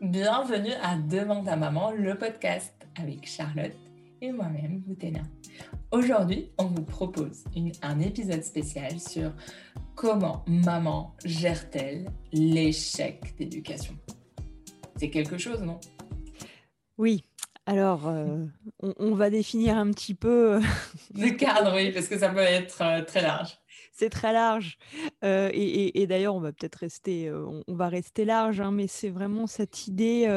Bienvenue à Demande à maman, le podcast avec Charlotte et moi-même, Boutena. Aujourd'hui, on vous propose un épisode spécial sur comment maman gère-t-elle l'échec d'éducation. C'est quelque chose, non? Oui. Alors, euh, on, va définir un petit peu. Euh, le cadre, oui, parce que ça peut être euh, très large c'est très large. et, d'ailleurs, on va peut-être rester, on, va rester large, hein, mais c'est vraiment cette idée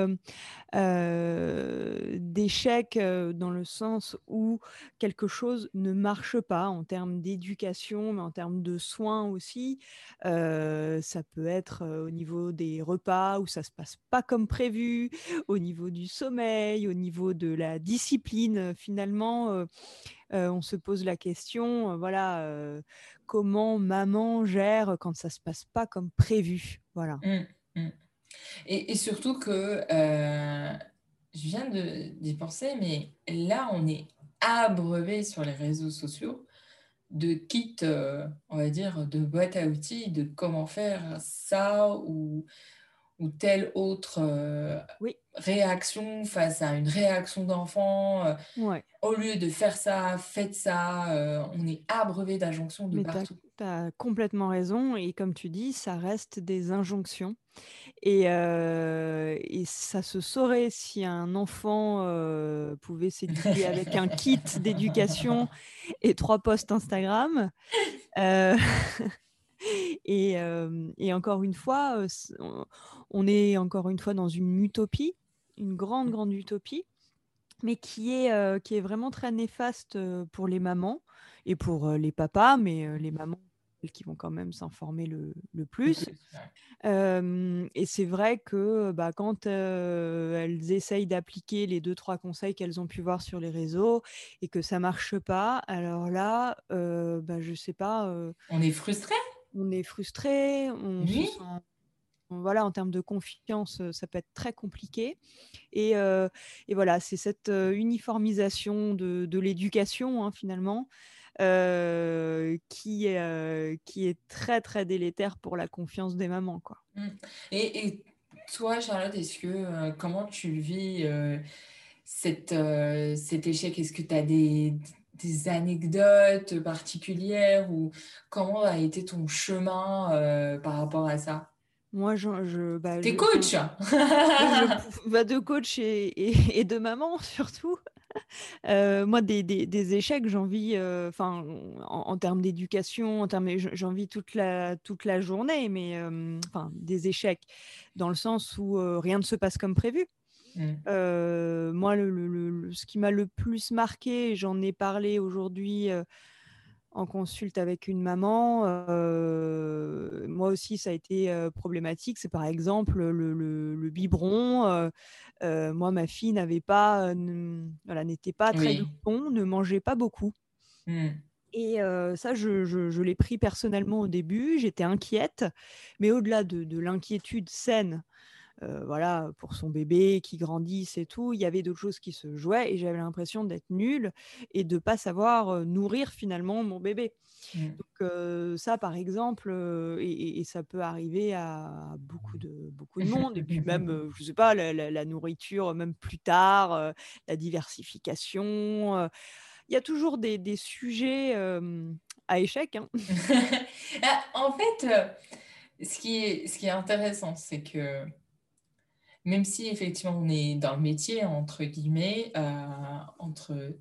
d'échec dans le sens où quelque chose ne marche pas en termes d'éducation, mais en termes de soins aussi. ça peut être au niveau des repas où ça se passe pas comme prévu, au niveau du sommeil, au niveau de la discipline. Finalement, on se pose la question, voilà, comment maman gère quand ça se passe pas comme prévu. Voilà. Mmh, mmh. Et, surtout que je viens d'y penser, mais là, on est abreuvé sur les réseaux sociaux de kits, on va dire, de boîtes à outils, de comment faire ça ou, ou telle autre oui réaction face à une réaction d'enfant. Euh, au lieu de faire ça, faites ça. Euh, on est abreuvé d'injonctions de partout. Tu as, complètement raison. Et comme tu dis, ça reste des injonctions. Et, euh, et ça se saurait si un enfant pouvait s'éduquer avec un kit d'éducation et trois posts Instagram. Et, et, encore une fois, on est encore une fois dans une utopie une grande, mmh. grande utopie, mais qui est, euh, qui est vraiment très néfaste euh, pour les mamans et pour euh, les papas, mais les mamans qui vont quand même s'informer le, le, plus. et c'est vrai que bah, quand elles essayent d'appliquer les deux, trois conseils qu'elles ont pu voir sur les réseaux et que ça marche pas, alors là, bah, je sais pas. on est frustré On est frustré, on se sent voilà, en termes de confiance, ça peut être très compliqué. Et, voilà, c'est cette uniformisation de, l'éducation, hein, finalement, qui, qui est très, très délétère pour la confiance des mamans. Quoi. Mmh. Et, toi, Charlotte, est-ce que, comment tu vis cet échec? Est-ce que tu as des, des anecdotes particulières ou comment a été ton chemin par rapport à ça? Moi, je. bah, T'es coach bah, De coach et, et, de maman, surtout. Euh, moi, des, des, échecs, j'en vis, euh, enfin, en, termes d'éducation, en termes, j'en vis toute la, toute la journée, mais euh, enfin, des échecs dans le sens où rien ne se passe comme prévu. Mmh. moi, le, le, ce qui m'a le plus marqué, j'en ai parlé aujourd'hui en consulte avec une maman, euh, moi aussi ça a été euh, problématique. C'est par exemple le, biberon. Euh, moi, ma fille n'avait pas, voilà, n'était pas très bon, ne mangeait pas beaucoup. Mmh. Et ça, je, l'ai pris personnellement au début. J'étais inquiète, mais au-delà de l'inquiétude saine euh, voilà, pour son bébé qui grandisse et tout. Il y avait d'autres choses qui se jouaient et j'avais l'impression d'être nulle et de pas savoir euh, nourrir finalement mon bébé. Mmh. Donc euh, ça, par exemple, et, ça peut arriver à beaucoup de beaucoup de monde. Et puis même, je sais pas, la, nourriture, même plus tard, la diversification. Il y a toujours des, sujets à échec. Hein. Ah, en fait, ce qui est, ce qui est intéressant, c'est que même si effectivement on est dans le métier, entre guillemets, euh, entre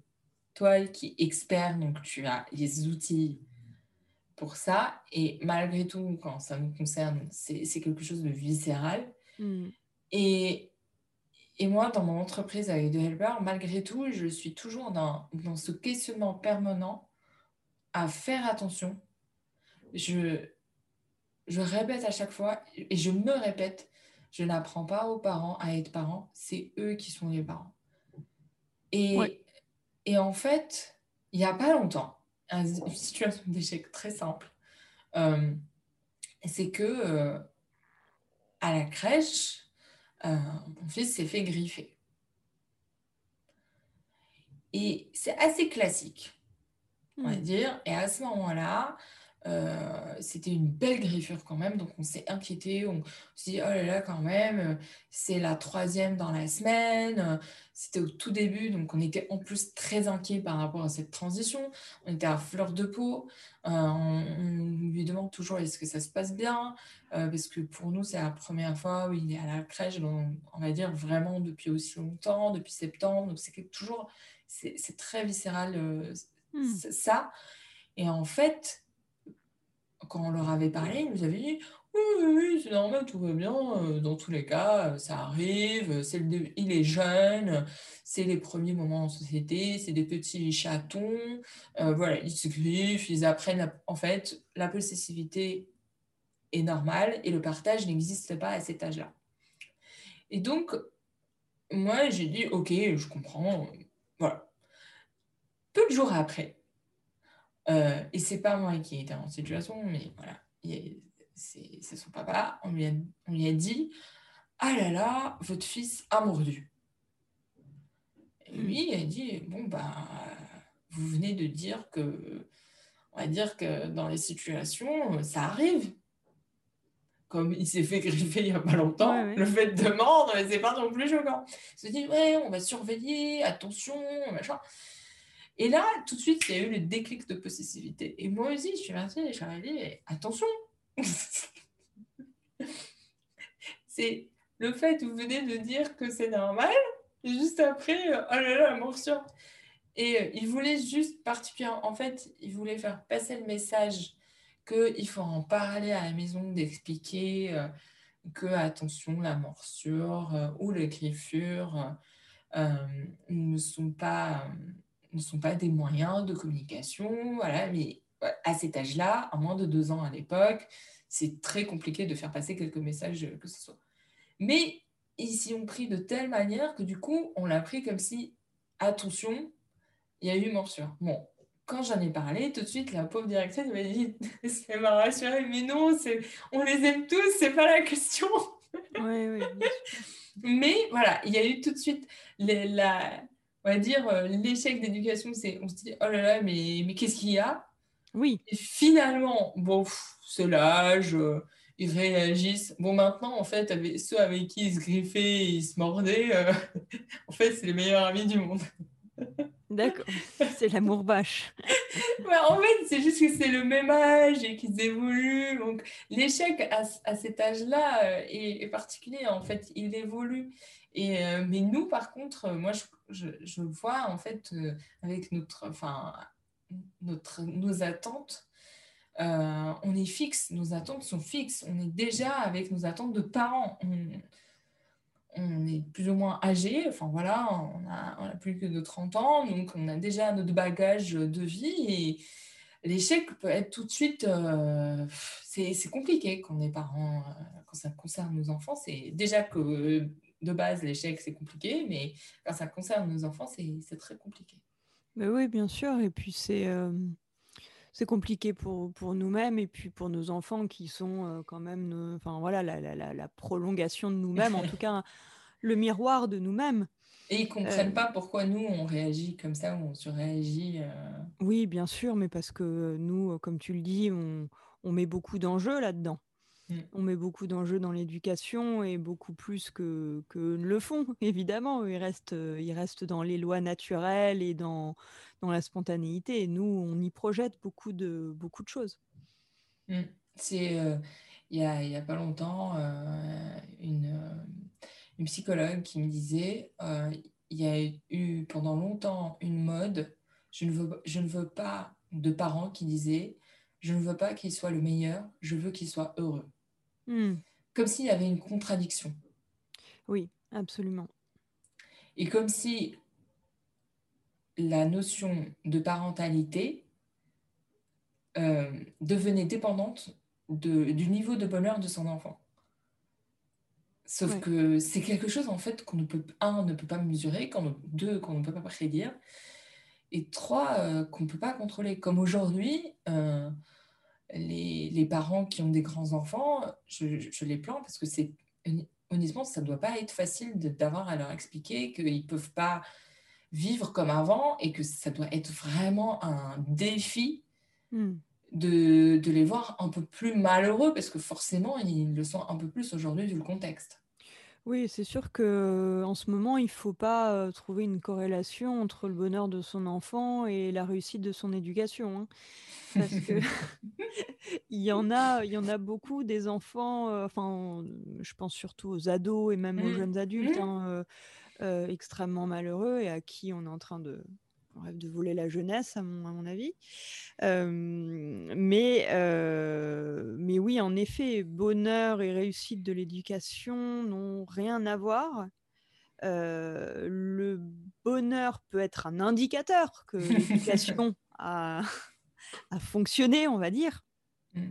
toi qui es expert, donc tu as les outils pour ça, et malgré tout, quand ça nous concerne, c'est quelque chose de viscéral. Hmm. Et, et moi, dans mon entreprise avec The Helper, malgré tout, je suis toujours dans, dans ce questionnement permanent à faire attention. Je, je répète à chaque fois, et je me répète, je n'apprends pas aux parents à être parents, c'est eux qui sont les parents. Et, et en fait, il n'y a pas longtemps, une situation d'échec très simple, euh, c'est que euh, à la crèche, euh, mon fils s'est fait griffer. Et c'est assez classique, on va hmm. dire. Et à ce moment-là, Euh, c'était une belle griffure quand même, donc on s'est inquiété, on s'est dit, oh là là, quand même, c'est la troisième dans la semaine, c'était au tout début, donc on était en plus très inquiet par rapport à cette transition, on était à fleur de peau, euh, on, lui demande toujours est-ce que ça se passe bien, euh, parce que pour nous, c'est la première fois où il est à la crèche, on va dire vraiment depuis aussi longtemps, depuis septembre, donc c'est toujours, c'est très viscéral hmm. ça. Et en fait, quand on leur avait parlé, ils nous avaient dit oui, oui, c'est normal, tout va bien. Euh, dans tous les cas, euh, ça arrive. C'est il est jeune. C'est les premiers moments en société. C'est des petits chatons. Euh, voilà, ils se griffent. Ils apprennent. En fait, la possessivité est normale et le partage n'existe pas à cet âge-là. Et donc, moi, j'ai dit ok, je comprends. Voilà. Peu de jours après, euh, et c'est pas moi qui étais en situation, mais voilà, c'est son papa. On lui, a, on lui a dit Ah là là, votre fils a mordu. Et lui, il a dit Bon, bah, vous venez de dire que, on va dire que dans les situations, ça arrive. Comme il s'est fait griffer il n'y a pas longtemps, le fait de mordre, c'est pas non plus choquant. Il se dit Ouais, on va surveiller, attention, machin. Et là, tout de suite, il y a eu le déclic de possessivité. Et moi aussi, je suis partie et je suis dit, attention C'est le fait, vous venez de dire que c'est normal, et juste après, oh là là, la morsure. Et euh, il voulait juste particulièrement, en fait, il voulait faire passer le message qu'il faut en parler à la maison, d'expliquer euh, que, attention, la morsure euh, ou les griffures ne sont pas ne sont pas des moyens de communication. Voilà, mais à cet âge-là, à moins de deux ans à l'époque, c'est très compliqué de faire passer quelques messages que ce soit. Mais ils s'y ont pris de telle manière que du coup, on l'a pris comme si, attention, il y a eu morsure. Bon, quand j'en ai parlé, tout de suite, la pauvre directrice m'a dit, ça m'a rassuré, mais non, on les aime tous, c'est pas la question. Oui, oui. mais voilà, il y a eu tout de suite les, la, on va dire, euh, l'échec d'éducation, c'est on se dit, oh là là, mais, mais qu'est-ce qu'il y a? Oui. Et finalement, bon, c'est l'âge, euh, ils réagissent. Bon, maintenant, en fait, avec, ceux avec qui ils se griffaient, ils se mordaient, euh, en fait, c'est les meilleurs amis du monde. D'accord, c'est l'amour vache. en fait, c'est juste que c'est le même âge et qu'ils évoluent. Donc, l'échec à, à, cet âge-là est, est, particulier. En fait, il évolue. Et, euh, mais nous, par contre, euh, moi, je, je, vois en fait euh, avec notre, enfin, notre, nos attentes, on est fixe, nos attentes sont fixes. On est déjà avec nos attentes de parents. On, est plus ou moins âgé, enfin voilà, on a, on plus que de 30 ans, donc on a déjà notre bagage de vie et l'échec peut être tout de suite, c'est compliqué quand on est parents, quand ça concerne nos enfants. C'est déjà que de base, l'échec, c'est compliqué, mais quand ça concerne nos enfants, c'est très compliqué. Mais oui, bien sûr. Et puis, c'est euh, c'est compliqué pour, pour nous-mêmes et puis pour nos enfants qui sont euh, quand même enfin, voilà, la, la, la, prolongation de nous-mêmes, en tout cas, le miroir de nous-mêmes. Et ils ne comprennent euh, pas pourquoi nous, on réagit comme ça ou on surréagit. Oui, bien sûr, mais parce que nous, comme tu le dis, on, on met beaucoup d'enjeux là-dedans. Mmh. On met beaucoup d'enjeux dans l'éducation et beaucoup plus que, que le font, évidemment. Ils restent, euh, ils restent dans les lois naturelles et dans, dans la spontanéité. Et nous, on y projette beaucoup de, beaucoup de choses. Mmh. C'est euh, il n'y a, y a, pas longtemps euh, une, une, psychologue qui me disait il y a eu pendant longtemps une mode. Je ne veux, je ne veux pas de parents qui disaient je ne veux pas qu'il soit le meilleur, je veux qu'il soit heureux. Hmm. Comme s'il y avait une contradiction. Oui, absolument. Et comme si la notion de parentalité euh, devenait dépendante de, du niveau de bonheur de son enfant. Sauf que c'est quelque chose en fait qu'on ne peut un ne peut pas mesurer, qu'on, deux qu'on ne peut pas prédire, et trois euh, qu'on ne peut pas contrôler. Comme aujourd'hui, euh, les, parents qui ont des grands-enfants, je, les plains parce que c'est honnêtement, ça ne doit pas être facile d'avoir à leur expliquer qu'ils ne peuvent pas vivre comme avant et que ça doit être vraiment un défi hmm. de, de, les voir un peu plus malheureux, parce que forcément, ils le sont un peu plus aujourd'hui vu le contexte. Oui, c'est sûr que en ce moment, il ne faut pas trouver une corrélation entre le bonheur de son enfant et la réussite de son éducation. Hein. Parce que il y en a, il y en a beaucoup des enfants, enfin, je pense surtout aux ados et même aux mmh. jeunes adultes, mmh. hein, extrêmement malheureux et à qui on est en train de, on rêve de voler la jeunesse, à mon, à mon avis. mais, mais oui, en effet, bonheur et réussite de l'éducation n'ont rien à voir. le bonheur peut être un indicateur que l'éducation a, a, fonctionné, on va dire. Mmh.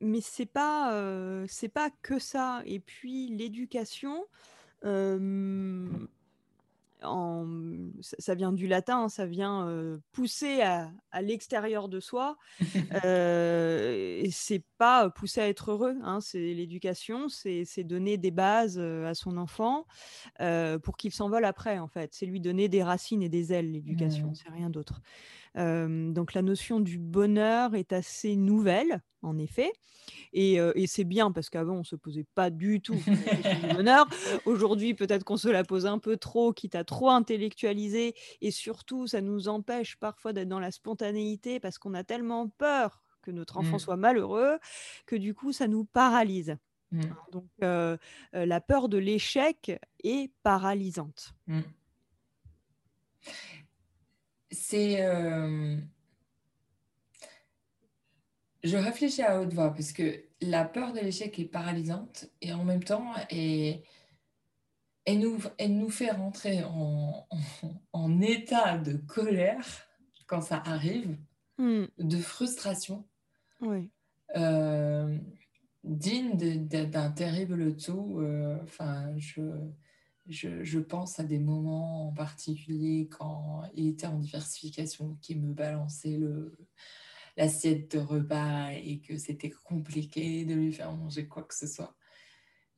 mais c'est pas c'est pas que ça. Et puis l'éducation, ça vient du latin, ça vient pousser à, l'extérieur de soi. et c'est pas pousser à être heureux, hein, c'est l'éducation, c'est donner des bases à son enfant pour qu'il s'envole après, en fait. C'est lui donner des racines et des ailes, l'éducation, mmh. c'est rien d'autre donc la notion du bonheur est assez nouvelle, en effet. Et, c'est bien parce qu'avant, on ne se posait pas du tout du bonheur. Aujourd'hui, peut-être qu'on se la pose un peu trop, quitte à trop intellectualiser. Et surtout, ça nous empêche parfois d'être dans la spontanéité parce qu'on a tellement peur que notre enfant mmh. soit malheureux que du coup, ça nous paralyse. Mmh. Donc, la peur de l'échec est paralysante c'est. Euh, je réfléchis à haute voix parce que la peur de l'échec est paralysante et en même temps, elle, nous, elle nous fait rentrer en, en, état de colère quand ça arrive, hmm. de frustration, oui. Euh, digne d'un terrible tout. Euh, enfin, je pense à des moments en particulier quand il était en diversification qui me balançait le, l'assiette de repas et que c'était compliqué de lui faire manger quoi que ce soit,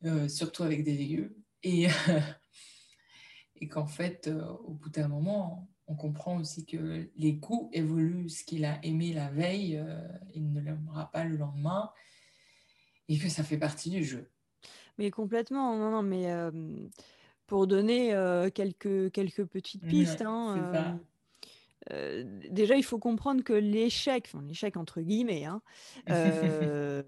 euh, surtout avec des légumes. Et, et qu'en fait, euh, au bout d'un moment, on comprend aussi que les goûts évoluent. Ce qu'il a aimé la veille, euh, il ne l'aimera pas le lendemain et que ça fait partie du jeu. Mais complètement, non, non, mais pour donner quelques, quelques petites pistes. Hein, déjà, il faut comprendre que l'échec, enfin l'échec entre guillemets, hein,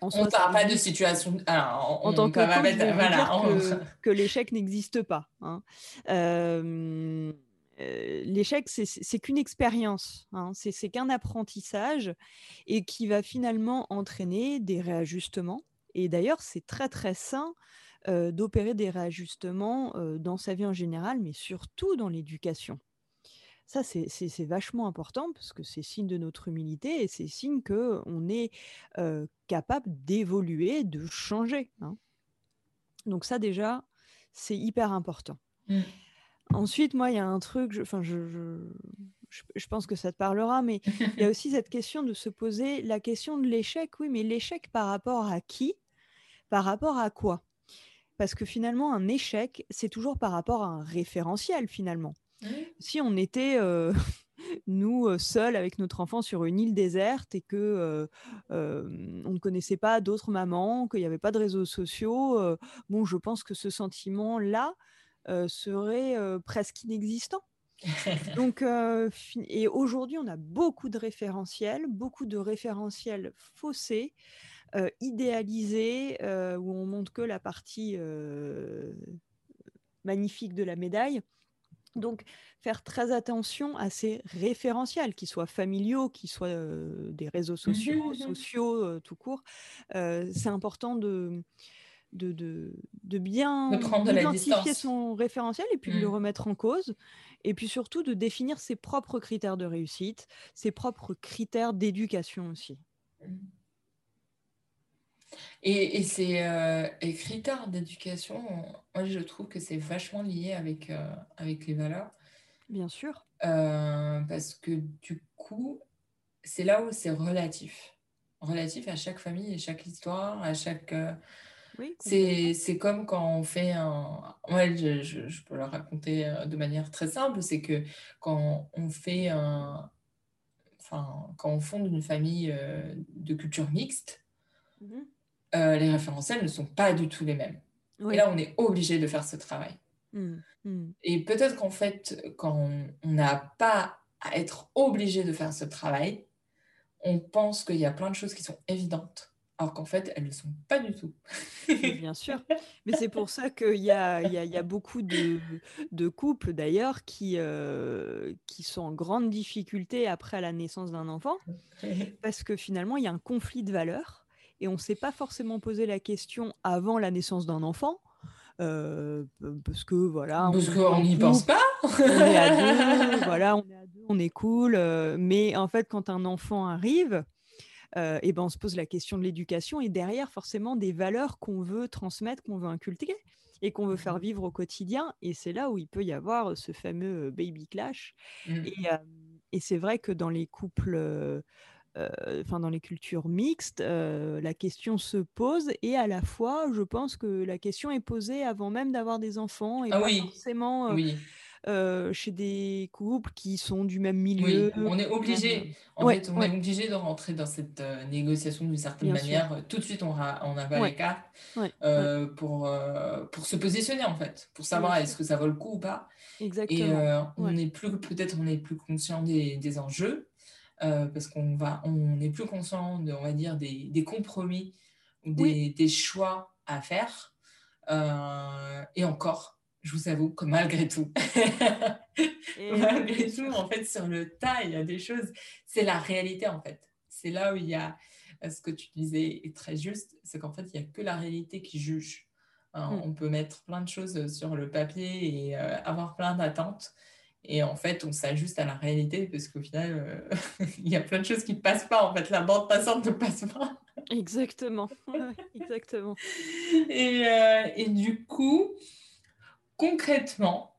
on ne parle pas de situation. en tant que coach, voilà, que, l'échec n'existe pas. Hein. l'échec, c'est qu'une expérience, hein, c'est qu'un apprentissage et qui va finalement entraîner des réajustements. Et d'ailleurs, c'est très très sain d'opérer des réajustements dans sa vie en général, mais surtout dans l'éducation. Ça, c'est vachement important parce que c'est signe de notre humilité et c'est signe qu'on est capable d'évoluer, de changer. Hein. Donc ça, déjà, c'est hyper important. Mmh. Ensuite, moi, il y a un truc, je, je, je, je, pense que ça te parlera, mais il y a aussi cette question de se poser la question de l'échec. Oui, mais l'échec par rapport à qui? Par rapport à quoi? Parce que finalement, un échec, c'est toujours par rapport à un référentiel, finalement. Si on était, euh, nous, euh, seuls avec notre enfant sur une île déserte et que euh, on ne connaissait pas d'autres mamans, qu'il n'y avait pas de réseaux sociaux, bon, je pense que ce sentiment-là serait presque inexistant. Donc, et aujourd'hui, on a beaucoup de référentiels, beaucoup de référentiels faussés euh, idéalisé, euh, où on montre que la partie euh, magnifique de la médaille. Donc, faire très attention à ces référentiels, qu'ils soient familiaux, qu'ils soient des réseaux mmh sociaux, mmh sociaux tout court. c'est important de, de, de, bien identifier son référentiel et puis de le mmh. remettre en cause. Et puis surtout de définir ses propres critères de réussite, ses propres critères d'éducation aussi. Et, et ces euh, critères d'éducation, moi je trouve que c'est vachement lié avec, euh, avec les valeurs. Bien sûr. Euh, parce que du coup, c'est là où c'est relatif. Relatif à chaque famille et chaque histoire, à chaque... Oui, c'est comme quand on fait un... Ouais, je, je, je, peux le raconter de manière très simple, c'est que quand on fait un, enfin, quand on fonde une famille de culture mixte, mhm. les référentiels ne sont pas du tout les mêmes. Et là, on est obligé de faire ce travail. Mmh, mmh. Et peut-être qu'en fait, quand on n'a pas à être obligé de faire ce travail, on pense qu'il y a plein de choses qui sont évidentes, alors qu'en fait, elles ne le sont pas du tout. Bien sûr. Mais c'est pour ça qu'il y a, y, a, y a, beaucoup de, de couples, d'ailleurs, qui, euh, qui sont en grande difficulté après la naissance d'un enfant, parce que finalement, il y a un conflit de valeurs, et on ne s'est pas forcément posé la question avant la naissance d'un enfant, euh, parce que voilà. Parce qu'on n'y pense pas. on est à deux, voilà, on est à deux, on est cool. Euh, mais en fait, quand un enfant arrive, euh, et ben on se pose la question de l'éducation et derrière forcément des valeurs qu'on veut transmettre, qu'on veut inculquer et qu'on veut faire mmh. vivre au quotidien. Et c'est là où il peut y avoir ce fameux baby clash. Mmh. Et, et c'est vrai que dans les couples enfin dans les cultures mixtes, euh, la question se pose et à la fois, je pense que la question est posée avant même d'avoir des enfants et ah pas forcément euh, chez des couples qui sont du même milieu. Oui, on est obligé, en fait, on est obligé de rentrer dans cette négociation d'une certaine manière. Tout de suite, on, on a pas les cartes pour, pour se positionner en fait, pour savoir est-ce que ça vaut le coup ou pas. Exactement. Et on est plus peut-être on est plus conscient des, des enjeux. Euh, parce qu'on va, on n'est plus conscient de, on va dire, des, des compromis ou des, des, choix à faire. Euh, et encore, je vous avoue que malgré tout, malgré tout, en fait, sur le tas, il y a des choses, c'est la réalité en fait. C'est là où il y a, ce que tu disais est très juste, c'est qu'en fait, il n'y a que la réalité qui juge. Hein, mm. On peut mettre plein de choses sur le papier et euh, avoir plein d'attentes. Et en fait, on s'ajuste à la réalité parce qu'au final, euh, il y a plein de choses qui ne passent pas. En fait, la bande passante ne passe pas. Exactement. exactement. Et, euh, et, du coup, concrètement,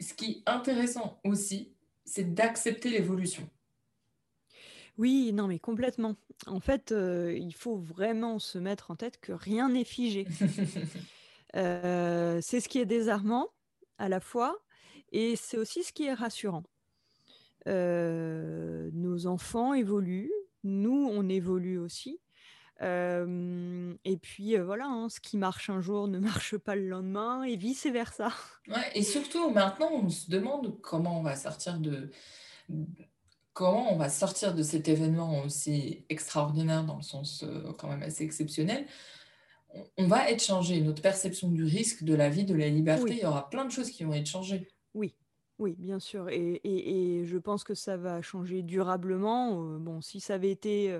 ce qui est intéressant aussi, c'est d'accepter l'évolution. Oui, non, mais complètement. En fait, euh, il faut vraiment se mettre en tête que rien n'est figé. c'est ce qui est désarmant à la fois, et c'est aussi ce qui est rassurant. Euh, nos enfants évoluent, nous, on évolue aussi. Euh, et puis euh, voilà, hein, ce qui marche un jour ne marche pas le lendemain et vice versa. Ouais, et surtout maintenant, on se demande comment on va sortir de comment on va sortir de cet événement aussi extraordinaire dans le sens quand même assez exceptionnel. On, va être changé, notre perception du risque, de la vie, de la liberté, il y aura plein de choses qui vont être changées. Oui, oui, bien sûr. Et et je pense que ça va changer durablement, bon, si ça avait été,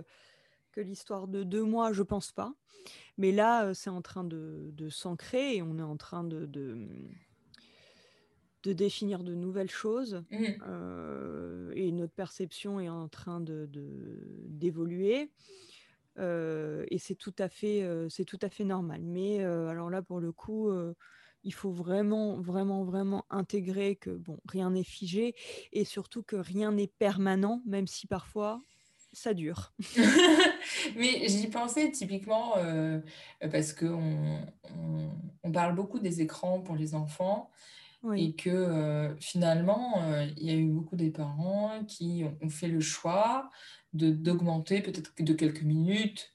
que l'histoire de deux mois, je pense pas. Mais là, c'est en train de de s'ancrer et on est en train de de, de définir de nouvelles choses, mmh. et notre perception est en train de d'évoluer, et c'est tout à fait, c'est tout à fait normal. Mais, alors là, pour le coup, il faut vraiment, vraiment, vraiment intégrer que bon, rien n'est figé et surtout que rien n'est permanent, même si parfois ça dure. Mais j'y pensais typiquement parce qu'on on, parle beaucoup des écrans pour les enfants et que euh, finalement, euh, il y a eu beaucoup des parents qui ont, ont fait le choix d'augmenter peut-être de quelques minutes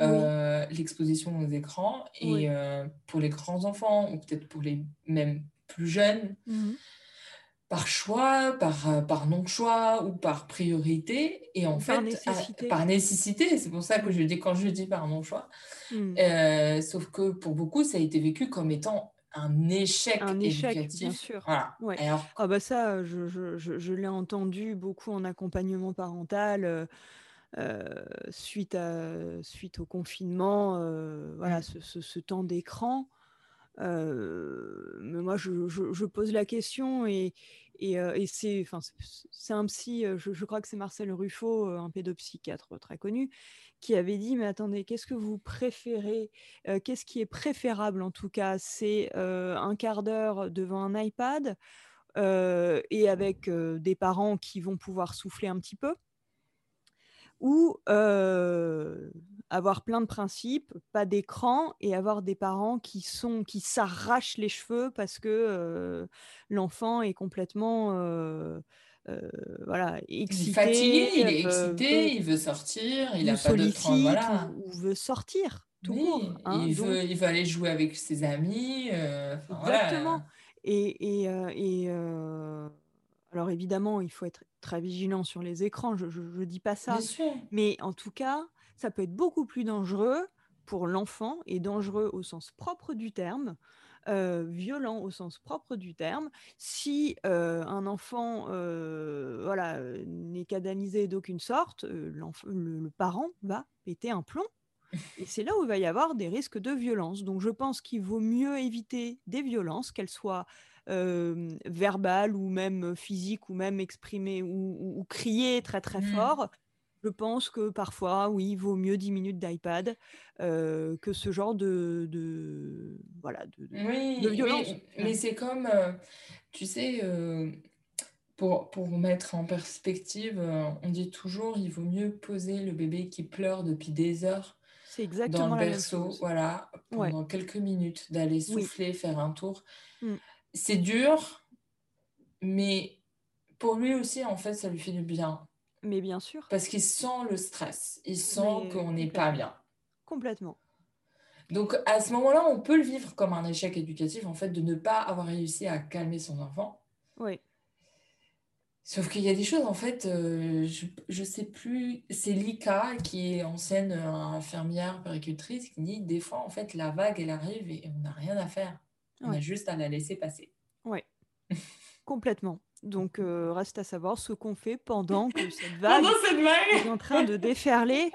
euh, l'exposition aux écrans. Et pour les grands enfants, ou peut-être pour les même plus jeunes, mhm. par choix, par, par non-choix ou par priorité. Et en fait, par nécessité, c'est pour ça que je dis, quand je dis par non-choix, mhm. sauf que pour beaucoup, ça a été vécu comme étant un échec un échec bien sûr Alors... ah bah ça je, je, je, je l'ai entendu beaucoup en accompagnement parental euh, suite, à, suite au confinement, euh, voilà, mmh. ce, ce, temps d'écran. Euh, mais moi, je, je, pose la question et, et, et c'est, c'est un psy, je, je crois que c'est Marcel Ruffo, un pédopsychiatre très connu, qui avait dit, mais attendez, qu'est-ce que vous préférez Qu'est-ce qui est préférable en tout cas? C'est un quart d'heure devant un iPad et avec des parents qui vont pouvoir souffler un petit peu? Ou avoir plein de principes, pas d'écran, et avoir des parents qui sont qui s'arrachent les cheveux parce que l'enfant est complètement voilà, excité. Il est fatigué, il est excité, il veut sortir, il n'a pas de temps, voilà. ou, veut sortir. Tout court, hein, il, veut, il veut aller jouer avec ses amis. Exactement. Et, et, et alors évidemment, il faut être très vigilant sur les écrans, je ne dis pas ça. Mais en tout cas, ça peut être beaucoup plus dangereux pour l'enfant et dangereux au sens propre du terme. violent au sens propre du terme. Si un enfant voilà, n'est canalisé d'aucune sorte, le, le, parent va péter un plomb. Et c'est là où il va y avoir des risques de violence. Donc je pense qu'il vaut mieux éviter des violences, qu'elles soient verbal ou même physique ou même exprimé ou, crier très très mmh. fort, je pense que parfois, oui, il vaut mieux 10 minutes d'iPad que ce genre de, de voilà, de, oui, violence. Mais, c'est comme, tu sais, pour, pour mettre en perspective, on dit toujours il vaut mieux poser le bébé qui pleure depuis des heures exactement dans le berceau, voilà, pendant quelques minutes, d'aller souffler, faire un tour. Mmh c'est dur, mais pour lui aussi, en fait, ça lui fait du bien. Mais bien sûr. Parce qu'il sent le stress, il sent qu'on n'est pas bien. Complètement. Donc à ce moment-là, on peut le vivre comme un échec éducatif, en fait, de ne pas avoir réussi à calmer son enfant. Oui. Sauf qu'il y a des choses, en fait, euh, je ne sais plus, c'est Lika qui est ancienne euh, infirmière péricultrice qui dit des fois, en fait, la vague, elle arrive et on n'a rien à faire. On a juste à la laisser passer. Oui, complètement. Donc, euh, reste à savoir ce qu'on fait pendant que cette vague, est en train de déferler.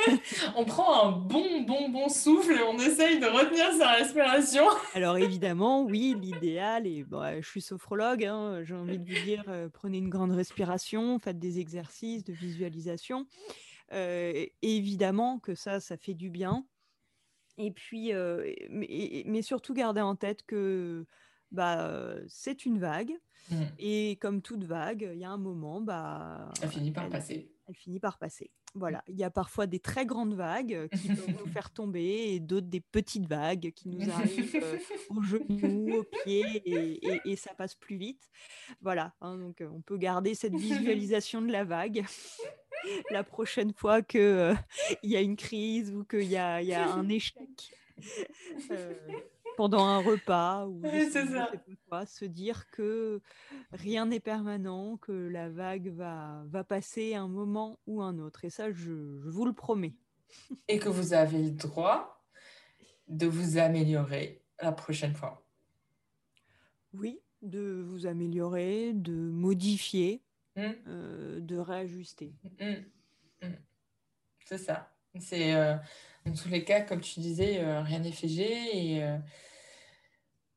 on prend un bon, bon, bon souffle et on essaye de retenir sa respiration. Alors, évidemment, oui, l'idéal, et bon, je suis sophrologue, hein, j'ai envie de vous dire, euh, prenez une grande respiration, faites des exercices de visualisation. Euh, évidemment que ça, ça fait du bien. Et puis, mais, surtout garder en tête que bah, c'est une vague. Mmh. Et comme toute vague, il y a un moment, bah, elle finit par passer. Elle finit par passer. Voilà, il y a parfois des très grandes vagues qui peuvent nous faire tomber et d'autres des petites vagues qui nous arrivent aux genoux, aux pieds et, et, ça passe plus vite. Voilà, hein, donc on peut garder cette visualisation de la vague la prochaine fois qu'il euh, y a une crise ou qu'il y, y a, un échec euh, pendant un repas ou Quoi, se dire que rien n'est permanent, que la vague va, va passer un moment ou un autre. Et ça, je, je vous le promets. Et que vous avez le droit de vous améliorer la prochaine fois. Oui, de vous améliorer, de modifier Mm. Euh, de réajuster. Mm. Mm. C'est ça. C'est euh, dans tous les cas, comme tu disais, euh, rien n'est figé et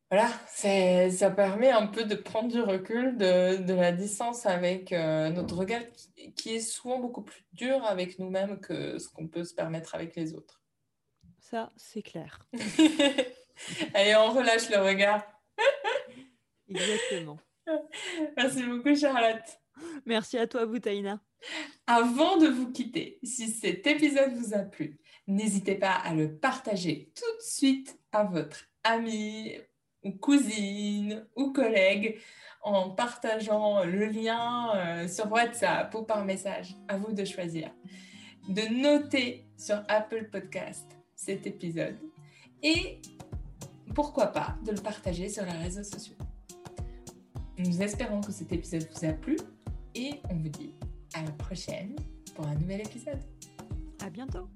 voilà, ça permet un peu de prendre du recul, de, de la distance avec notre regard qui, qui, est souvent beaucoup plus dur avec nous-mêmes que ce qu'on peut se permettre avec les autres. Ça, c'est clair. Allez, on relâche le regard. Exactement. Merci beaucoup, Charlotte. Merci à toi, Boutaïna. Avant de vous quitter, si cet épisode vous a plu, n'hésitez pas à le partager tout de suite à votre ami ou cousine ou collègue en partageant le lien euh, sur WhatsApp ou par message. À vous de choisir. De noter sur Apple Podcast cet épisode et pourquoi pas de le partager sur les réseaux sociaux. Nous espérons que cet épisode vous a plu et on vous dit à la prochaine pour un nouvel épisode. À bientôt.